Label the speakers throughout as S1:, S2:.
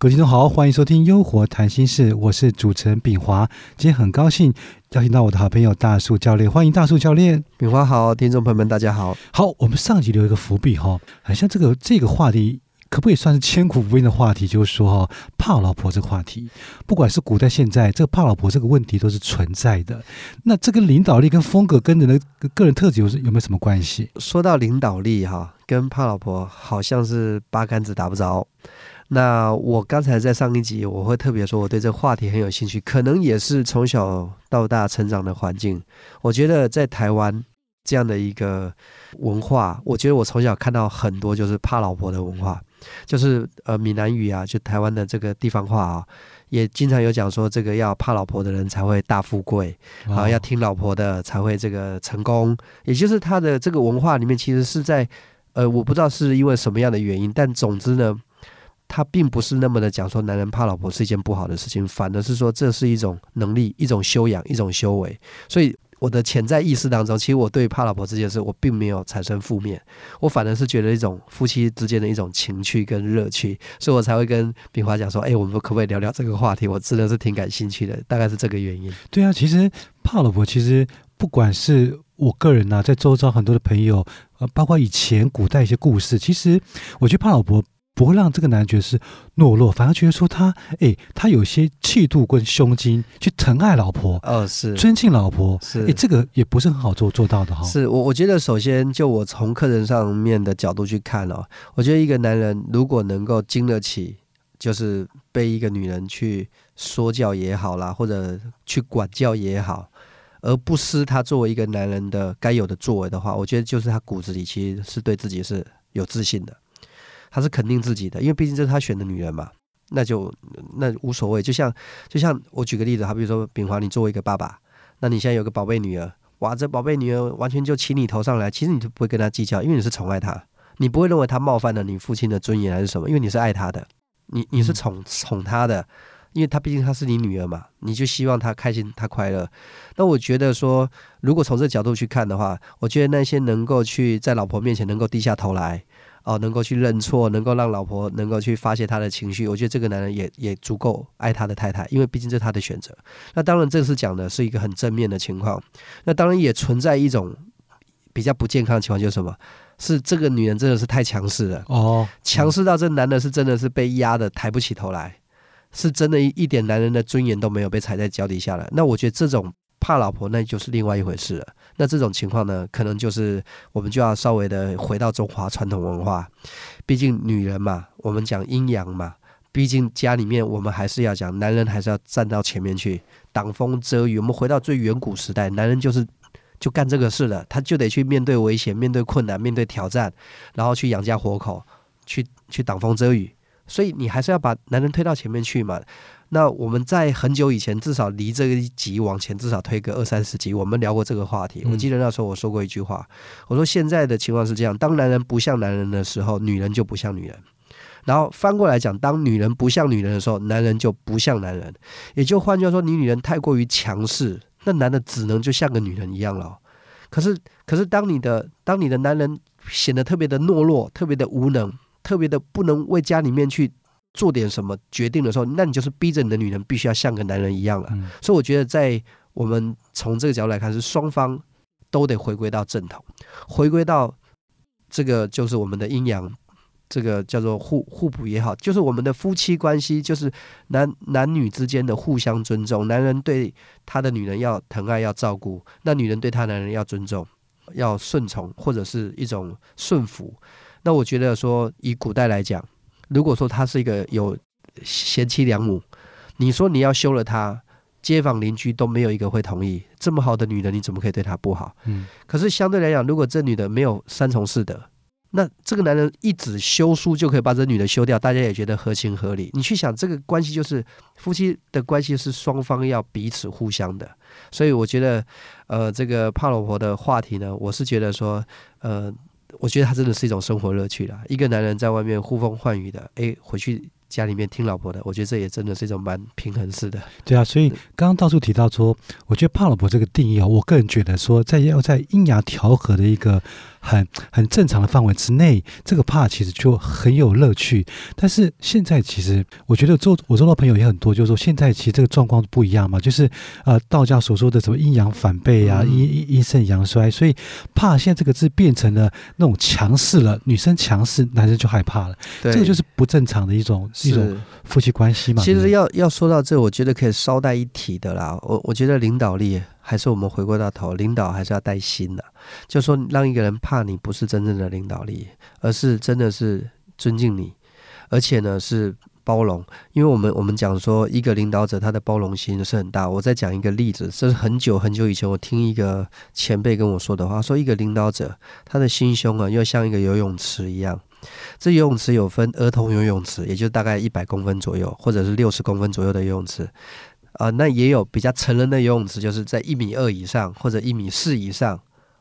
S1: 各位听众好，欢迎收听《优活谈心事》，我是主持人炳华。今天很高兴邀请到我的好朋友大树教练，欢迎大树教练。
S2: 炳华好，听众朋友们大家好。
S1: 好，我们上集留一个伏笔哈，好像这个这个话题可不可以算是千古不变的话题？就是说哈，怕老婆这个话题，不管是古代现在，这个怕老婆这个问题都是存在的。那这个领导力跟风格跟人的个人特质有有没有什么关系？
S2: 说到领导力哈，跟怕老婆好像是八竿子打不着。那我刚才在上一集，我会特别说，我对这个话题很有兴趣，可能也是从小到大成长的环境。我觉得在台湾这样的一个文化，我觉得我从小看到很多就是怕老婆的文化，就是呃闽南语啊，就台湾的这个地方话啊，也经常有讲说，这个要怕老婆的人才会大富贵，啊，要听老婆的才会这个成功，也就是他的这个文化里面，其实是在呃，我不知道是因为什么样的原因，但总之呢。他并不是那么的讲说男人怕老婆是一件不好的事情，反而是说这是一种能力、一种修养、一种修为。所以我的潜在意识当中，其实我对怕老婆这件事，我并没有产生负面，我反而是觉得一种夫妻之间的一种情趣跟乐趣，所以我才会跟炳华讲说：“哎，我们可不可以聊聊这个话题？我真的是挺感兴趣的，大概是这个原因。”
S1: 对啊，其实怕老婆，其实不管是我个人呐，在周遭很多的朋友，呃，包括以前古代一些故事，其实我觉得怕老婆。不会让这个男人觉得是懦弱，反而觉得说他，哎，他有些气度跟胸襟，去疼爱老婆，
S2: 哦，是
S1: 尊敬老婆，
S2: 是，
S1: 哎，这个也不是很好做做到的哈。
S2: 是我，我觉得首先就我从客人上面的角度去看哦，我觉得一个男人如果能够经得起，就是被一个女人去说教也好啦，或者去管教也好，而不失他作为一个男人的该有的作为的话，我觉得就是他骨子里其实是对自己是有自信的。他是肯定自己的，因为毕竟这是他选的女人嘛，那就那无所谓。就像就像我举个例子，好比如说炳华，你作为一个爸爸，那你现在有个宝贝女儿，哇，这宝贝女儿完全就骑你头上来，其实你就不会跟她计较，因为你是宠爱她，你不会认为她冒犯了你父亲的尊严还是什么，因为你是爱她的，你你是宠宠她的，因为她毕竟她是你女儿嘛，你就希望她开心，她快乐。那我觉得说，如果从这角度去看的话，我觉得那些能够去在老婆面前能够低下头来。哦，能够去认错，能够让老婆能够去发泄他的情绪，我觉得这个男人也也足够爱他的太太，因为毕竟这是他的选择。那当然，这是讲的是一个很正面的情况。那当然也存在一种比较不健康的情况，就是什么？是这个女人真的是太强势了哦，强势到这男的是真的是被压的抬不起头来，是真的一一点男人的尊严都没有被踩在脚底下了。那我觉得这种。怕老婆那就是另外一回事了。那这种情况呢，可能就是我们就要稍微的回到中华传统文化。毕竟女人嘛，我们讲阴阳嘛。毕竟家里面我们还是要讲，男人还是要站到前面去挡风遮雨。我们回到最远古时代，男人就是就干这个事了，他就得去面对危险、面对困难、面对挑战，然后去养家活口，去去挡风遮雨。所以你还是要把男人推到前面去嘛。那我们在很久以前，至少离这一集往前至少推个二三十集，我们聊过这个话题。我记得那时候我说过一句话，我说现在的情况是这样：当男人不像男人的时候，女人就不像女人；然后翻过来讲，当女人不像女人的时候，男人就不像男人。也就换句话说，你女人太过于强势，那男的只能就像个女人一样了。可是，可是当你的当你的男人显得特别的懦弱、特别的无能、特别的不能为家里面去。做点什么决定的时候，那你就是逼着你的女人必须要像个男人一样了。所以我觉得，在我们从这个角度来看，是双方都得回归到正统，回归到这个就是我们的阴阳，这个叫做互互补也好，就是我们的夫妻关系，就是男男女之间的互相尊重。男人对他的女人要疼爱要照顾，那女人对他男人要尊重要顺从，或者是一种顺服。那我觉得说，以古代来讲。如果说他是一个有贤妻良母，你说你要休了他，街坊邻居都没有一个会同意。这么好的女人，你怎么可以对她不好？嗯。可是相对来讲，如果这女的没有三从四德，那这个男人一纸休书就可以把这女的休掉，大家也觉得合情合理。你去想，这个关系就是夫妻的关系是双方要彼此互相的。所以我觉得，呃，这个怕老婆的话题呢，我是觉得说，呃。我觉得他真的是一种生活乐趣啦。一个男人在外面呼风唤雨的，哎，回去家里面听老婆的，我觉得这也真的是一种蛮平衡式的。
S1: 对啊，所以刚刚到处提到说，我觉得怕老婆这个定义啊，我个人觉得说，在要在阴阳调和的一个很很正常的范围之内，这个怕其实就很有乐趣。但是现在其实我觉得做我做到朋友也很多，就是说现在其实这个状况不一样嘛，就是呃道家所说的什么阴阳反背啊，
S2: 嗯
S1: 阴阴阴盛阳衰，所以怕现在这个字变成了那种强势了，女生强势，男生就害怕了，这个就是不正常的一种一种。夫妻关系嘛。
S2: 其实要要说到这，我觉得可以捎带一提的啦。我我觉得领导力还是我们回过到头，领导还是要带心的。就说让一个人怕你，不是真正的领导力，而是真的是尊敬你，而且呢是包容。因为我们我们讲说，一个领导者他的包容心是很大。我再讲一个例子，这是很久很久以前我听一个前辈跟我说的话，说一个领导者他的心胸啊，要像一个游泳池一样。这游泳池有分儿童游泳池，也就大概一百公分左右，或者是六十公分左右的游泳池。啊、那也有比较成人的游泳池，就是在一米二以上，或者一米四以上，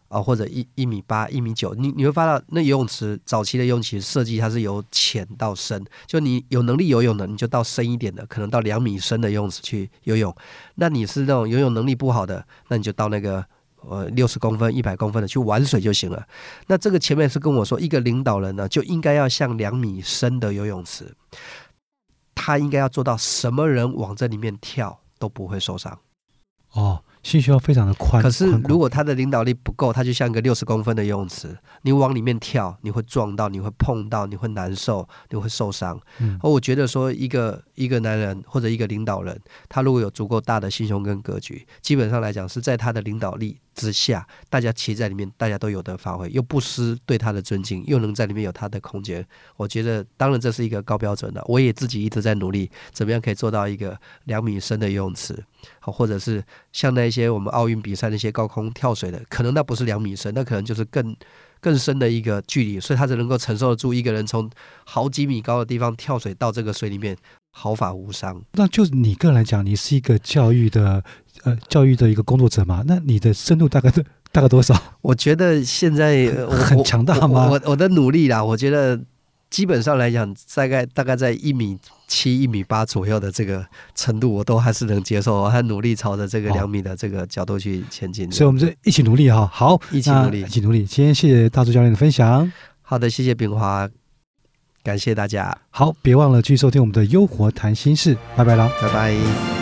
S2: 啊、或者一一米八、一米九。你你会发现，那游泳池早期的游泳池设计它是由浅到深，就你有能力游泳的，你就到深一点的，可能到两米深的游泳池去游泳。那你是那种游泳能力不好的，那你就到那个呃六十公分、一百公分的去玩水就行了。那这个前面是跟我说，一个领导人呢，就应该要像两米深的游泳池，他应该要做到什么人往这里面跳都不会受伤。
S1: 哦，心胸要非常的宽。
S2: 可是如果他的领导力不够，他就像一个六十公分的游泳池，你往里面跳，你会撞到，你会碰到，你会难受，你会受伤。
S1: 嗯
S2: 而我觉得说，一个一个男人或者一个领导人，他如果有足够大的心胸跟格局，基本上来讲是在他的领导力之下，大家骑在里面，大家都有得发挥，又不失对他的尊敬，又能在里面有他的空间。我觉得，当然这是一个高标准的，我也自己一直在努力，怎么样可以做到一个两米深的游泳池，好，或者是像那些我们奥运比赛那些高空跳水的，可能那不是两米深，那可能就是更。更深的一个距离，所以他才能够承受得住一个人从好几米高的地方跳水到这个水里面，毫发无伤。
S1: 那就你个人来讲，你是一个教育的呃教育的一个工作者嘛？那你的深度大概是大概多少？
S2: 我觉得现在
S1: 很强大吗
S2: 我我我的努力啦，我觉得基本上来讲，大概大概在一米七、一米八左右的这个程度，我都还是能接受，我还努力朝着这个两米的这个角度去前进。
S1: 所以我们就一起努力哈。好，
S2: 一起努力
S1: 一起努力。今天谢谢大柱教练的分享。
S2: 好的，谢谢炳华，感谢大家，
S1: 好，别忘了继续收听我们的《优活谈心事》，拜拜啦。
S2: 拜拜。